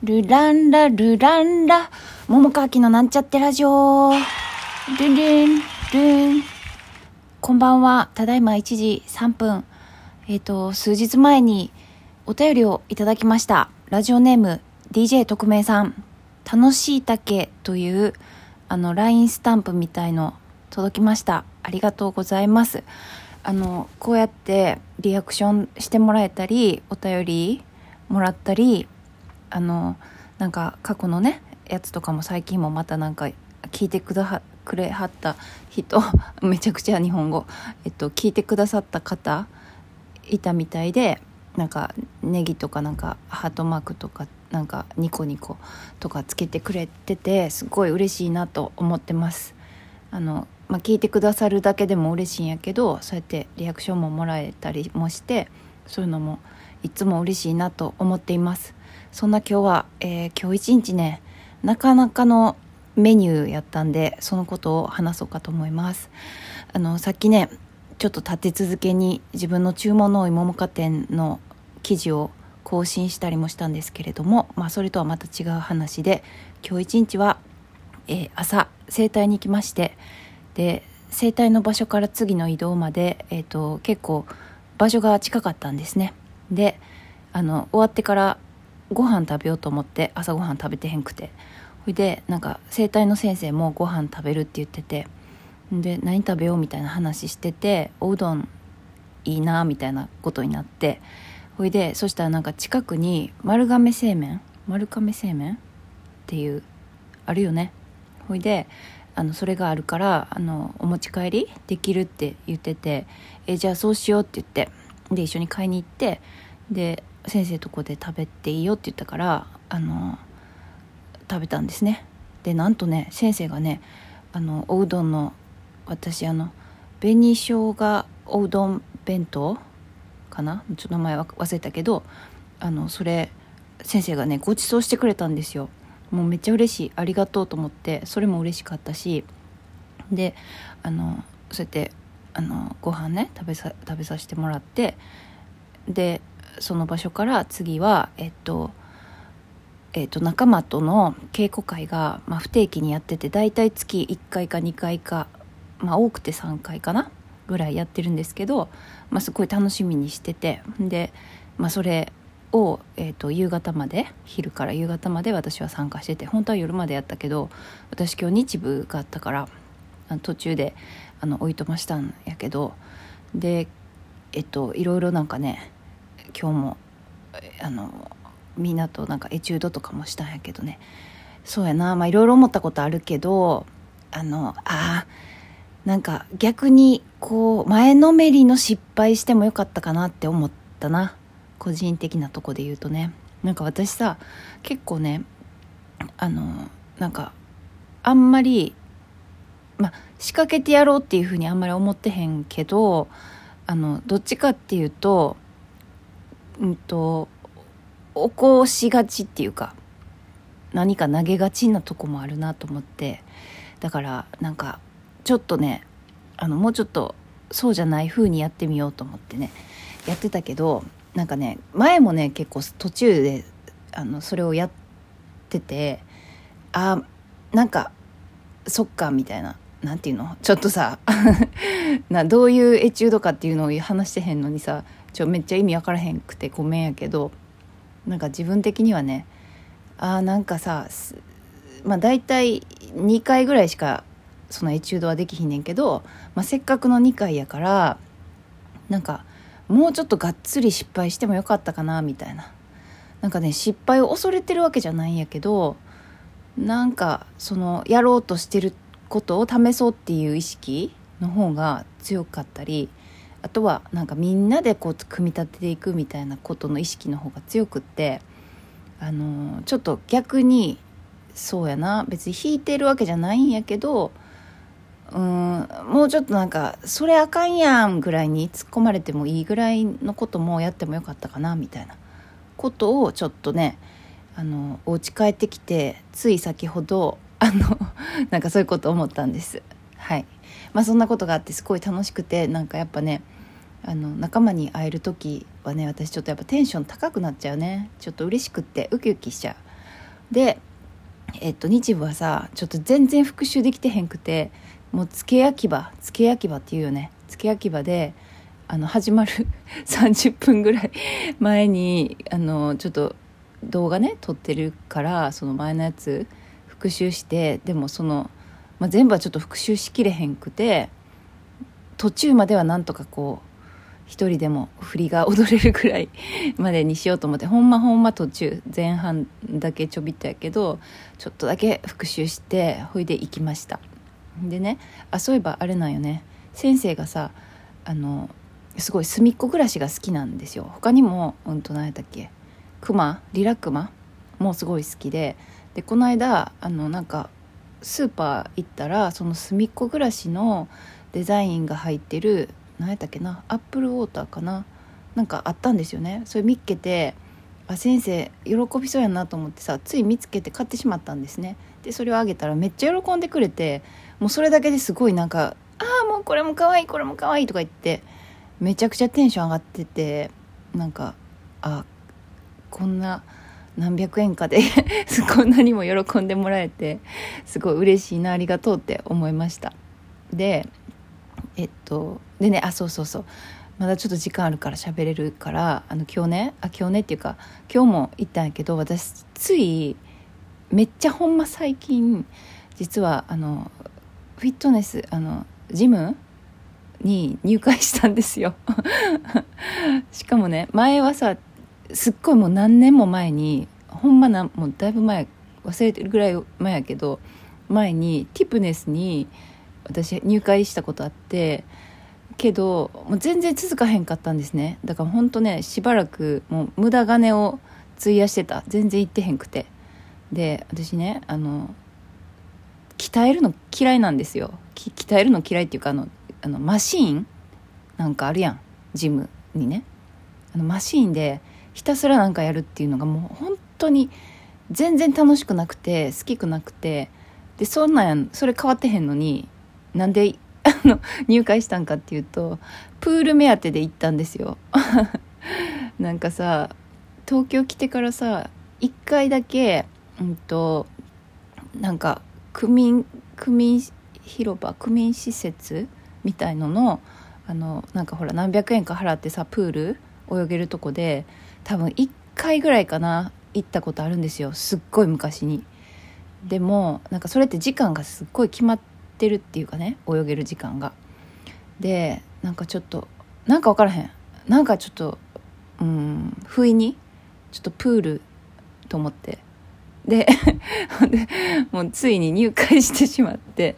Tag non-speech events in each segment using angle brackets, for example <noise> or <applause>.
ルランラルランラ。桃川きのなんちゃってラジオ。ルルンルン。こんばんは。ただいま1時3分。えっ、と数日前にお便りをいただきました。ラジオネーム DJ 特命さん。楽しい竹というあの LINE スタンプみたいの届きました。ありがとうございます。あのこうやってリアクションしてもらえたりお便りもらったりあのなんか過去のねやつとかも最近もまたなんか聞いてくだはくれはった人 <laughs> めちゃくちゃ日本語、えっと、聞いてくださった方いたみたいでなんかネギとかなんかハートマークとかなんかニコニコとかつけてくれててすごい嬉しいなと思ってます。あの、まあ、聞いてくださるだけでも嬉しいんやけどそうやってリアクションももらえたりもしてそういうのもいつも嬉しいなと思っています。そんな今日は、えー、今日一日ねなかなかのメニューやったんでそのことを話そうかと思います。あのさっきねちょっと立て続けに自分の注文の多い桃花店の記事を更新したりもしたんですけれども、まあ、それとはまた違う話で今日一日は、えー、朝整体に行きましてで整体の場所から次の移動まで、えーと、結構場所が近かったんですね。であの終わってからご飯食べようと思って朝ごはん食べてへんくて。ほいでなんか整体の先生もご飯食べるって言ってて。で何食べようみたいな話してておうどんいいなみたいなことになって。ほいでそしたらなんか近くに丸亀製麺丸亀製麺っていうあるよね。ほいであのそれがあるからあのお持ち帰りできるって言ってて。えじゃあそうしようって言って。で一緒に買いに行って。で先生とこで食べていいよって言ったからあの食べたんですね。でなんとね先生がねあのおうどんの私あの紅生姜おうどん弁当かな？ちょっと名前は忘れたけどあのそれ先生がねご馳走してくれたんですよ。もうめっちゃ嬉しい。ありがとうと思ってそれも嬉しかったし。であのそうやってあのご飯ね食べさ食べさせてもらってでその場所から次はえっとえっと仲間との稽古会が、まあ、不定期にやってて大体月1回か2回か、まあ、多くて3回かなぐらいやってるんですけど、まあ、すごい楽しみにしててで、まあ、それを、えーと、夕方まで昼から夕方まで私は参加してて本当は夜までやったけど私今日日舞があったから途中であの置いとましたんやけどでえっといろいろなんかね今日もあのみんなとなんかエチュードとかもしたんやけどね。そうやな。まあいろいろ思ったことあるけどあのあなんか逆にこう前のめりの失敗してもよかったかなって思ったな。個人的なとこで言うとね。なんか私さ結構ねあのなんかあんまりま仕掛けてやろうっていうふうにあんまり思ってへんけどあのどっちかっていうとうんと起こしがちっていうか何か投げがちなとこもあるなと思ってだからなんかちょっとねあのもうちょっとそうじゃない風にやってみようと思ってねやってたけどなんかね前もね結構途中であのそれをやっててあなんかそっかみたいな何て言うの？ちょっとさ <laughs> などういうエチュードかっていうのを話してへんのにさちょめっちゃ意味分からへんくてごめんやけどなんか自分的にはねあなんかさまあ大体2回ぐらいしかそのエチュードはできひんねんけど、まあ、せっかくの2回やからなんかもうちょっとがっつり失敗してもよかったかなみたいな。なんかね失敗を恐れてるわけじゃないんやけどなんかそのやろうとしてることを試そうっていう意識の方が強かったりあとはなんかみんなでこう組み立てていくみたいなことの意識の方が強くってあのちょっと逆にそうやな別に弾いてるわけじゃないんやけどうんもうちょっとなんかそれあかんやんぐらいに突っ込まれてもいいぐらいのこともやってもよかったかなみたいな。ことをちょっとねあのお家帰ってきてつい先ほどあのなんかそういうこと思ったんです。はい。まあそんなことがあってすごい楽しくてなんかやっぱねあの仲間に会える時はね私ちょっとやっぱテンション高くなっちゃうね。ちょっと嬉しくってウキウキしちゃう。でえっと日舞はさちょっと全然復習できてへんくてもう付け焼き場付け焼き場っていうよね。付け焼き場であの始まる <laughs> 30分ぐらい前にあのちょっと動画ね撮ってるからその前のやつ復習してでもその、まあ、全部はちょっと復習しきれへんくて途中まではなんとかこう一人でも振りが踊れるぐらい <laughs> までにしようと思ってほんまほんま途中前半だけちょびっとやけどちょっとだけ復習してほいで行きました。でねあそういえばあれなんよね。先生がさあのすごい隅っこ暮らしが好きなんですよ。他にもうんと何やったっけ？クマリラクマ？もすごい好きで。でこの間あのなんかスーパー行ったらその隅っこ暮らしのデザインが入ってる何やったっけなアップルウォーターかななんかあったんですよね。それ見っけてあ先生喜びそうやなと思ってさつい見つけて買ってしまったんですね。でそれをあげたらめっちゃ喜んでくれてもうそれだけですごいなんか「ああもうこれも可愛いこれも可愛いとか言ってめちゃくちゃテンション上がっててなんかあこんな何百円かで <laughs> こんなにも喜んでもらえてすごい嬉しいなありがとうって思いました。でえっとでねあそうそうそう。まだちょっと時間あるから喋れるからあの今日ねあ今日ねっていうか今日も行ったんやけど私ついめっちゃほんま最近実はあのフィットネスあのジムに入会したんですよ。<laughs> しかもね前はさすっごいもう何年も前にほんまなもうだいぶ前忘れてるぐらい前やけど前にティプネスに私入会したことあってけどもう全然続かへんかったんですね。だからほんとねしばらくもう無駄金を費やしてた。全然行ってへんくて。で私ねあの鍛えるの嫌いなんですよ。鍛えるの嫌いっていうかあのあのマシーンなんかあるやん。ジムにね。あのマシーンでひたすらなんかやるっていうのがもう本当に全然楽しくなくて好きくなくてでそんなんそれ変わってへんのになんであの入会したんかっていうとプール目当てで行ったんですよ。<laughs> なんかさ東京来てからさ1回だけうんとなんか区民区民広場区民施設みたいののあのなんかほら何百円か払ってさプール泳げるとこで多分1回ぐらいかな行ったことあるんですよ。すっごい昔に。でもなんかそれって時間がすっごい決まってるっていうかね。泳げる時間が。でなんかちょっとなんか分からへん。なんかちょっとうん不意にちょっとプールと思って。で <laughs> もうついに入会してしまって。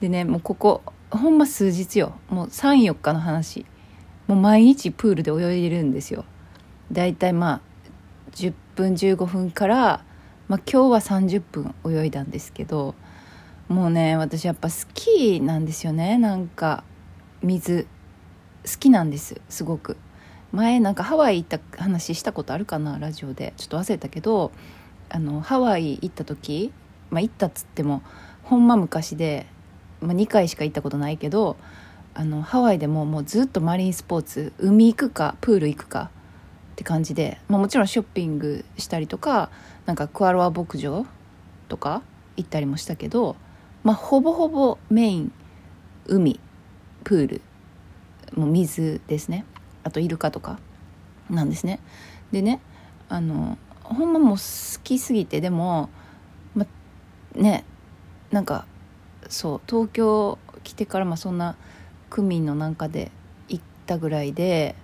でねもうここほんま数日よ。もう34日の話。もう毎日プールで泳いでるんですよ。だいたいまあ10分15分から、まあ、今日は30分泳いだんですけどもうね私やっぱ好きなんですよね。なんか水好きなんですすごく。前なんかハワイ行った話したことあるかなラジオで。ちょっと忘れたけどあのハワイ行った時、まあ、行ったっつってもほんま昔で、まあ、2回しか行ったことないけどあのハワイでももうずっとマリンスポーツ海行くかプール行くかって感じで、まあ、もちろんショッピングしたりとかなんかクアロア牧場とか行ったりもしたけど、まあ、ほぼほぼメイン海プールもう水ですね。あとイルカとかなんですね。でねあのほんまもう好きすぎてでもまねなんかそう東京来てからまあそんな区民のなんかで行ったぐらいで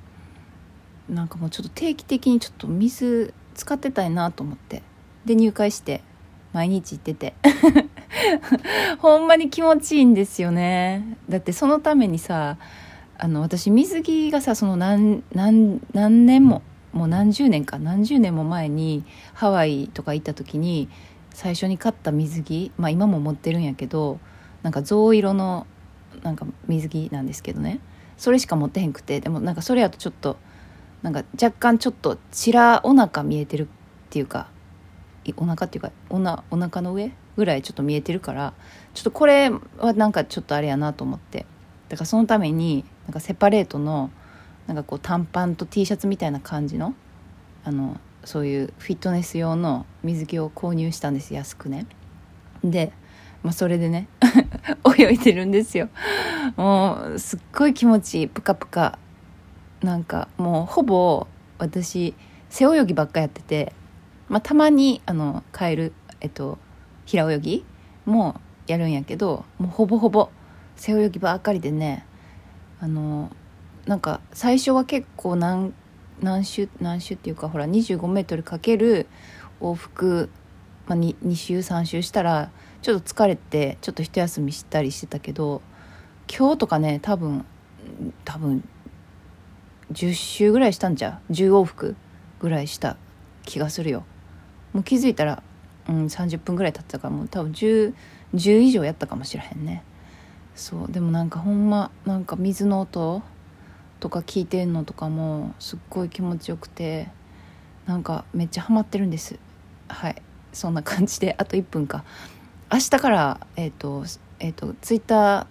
なんかもうちょっと定期的にちょっと水使ってたいなと思って。で入会して毎日行ってて。<laughs> ほんまに気持ちいいんですよね。だってそのためにさあの私水着がさその何何何年ももう何十年か何十年も前にハワイとか行った時に最初に買った水着まあ今も持ってるんやけどなんか象色のなんか水着なんですけどね。それしか持ってへんくてでもなんかそれやとちょっとなんか若干ちょっとちらお腹見えてるっていうかお腹っていうかおなお腹の上ぐらいちょっと見えてるからちょっとこれはなんかちょっとあれやなと思って。だからそのためになんかセパレートのなんかこう短パンと T シャツみたいな感じのあのそういうフィットネス用の水着を購入したんです安くね。で、まあ、それでね <laughs> 泳いでるんですよ。もうすっごい気持ちいい。プカプカなんかもうほぼ私背泳ぎばっかやってて、まあ、たまにあのカエルえっと平泳ぎもやるんやけどもうほぼほぼ背泳ぎばっかりでねあのなんか最初は結構何何周何周っていうかほら25メートルかける往復、まあ、2, 2周3周したらちょっと疲れてちょっと一休みしたりしてたけど今日とかね多分多分10周ぐらいしたんじゃ10往復ぐらいした気がするよ。もう気づいたら、うん、30分ぐらい経ってたからもう多分 10, 10以上やったかもしれへんね。そうでもなんかほんまなんか水の音とか聞いてんのとかもすっごい気持ちよくてなんかめっちゃハマってるんです。はい。そんな感じであと1分か。明日からえっ、ー、とえっ、ー、とツイッター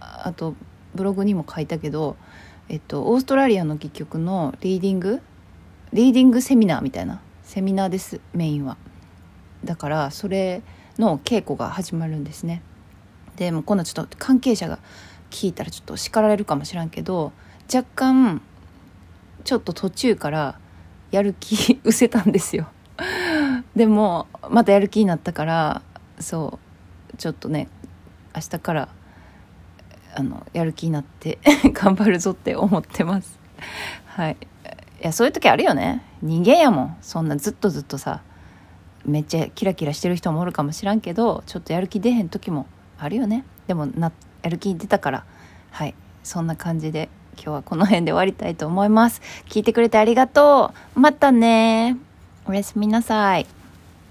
あとブログにも書いたけどえっとオーストラリアの戯曲のリーディングリーディングセミナーみたいなセミナーですメインは。だからそれの稽古が始まるんですね。でも今度ちょっと関係者が聞いたらちょっと叱られるかもしらんけど若干ちょっと途中からやる気 <laughs> 失せたんですよ。でもまたやる気になったからそうちょっとね明日からあのやる気になって <laughs> 頑張るぞって思ってます。はい。いやそういう時あるよね。人間やもん。そんなずっとずっとさめっちゃキラキラしてる人もおるかもしらんけどちょっとやる気出へん時もあるよね。でもなやる気出たから。はい。そんな感じで今日はこの辺で終わりたいと思います。聞いてくれてありがとう。またね。おやすみなさい。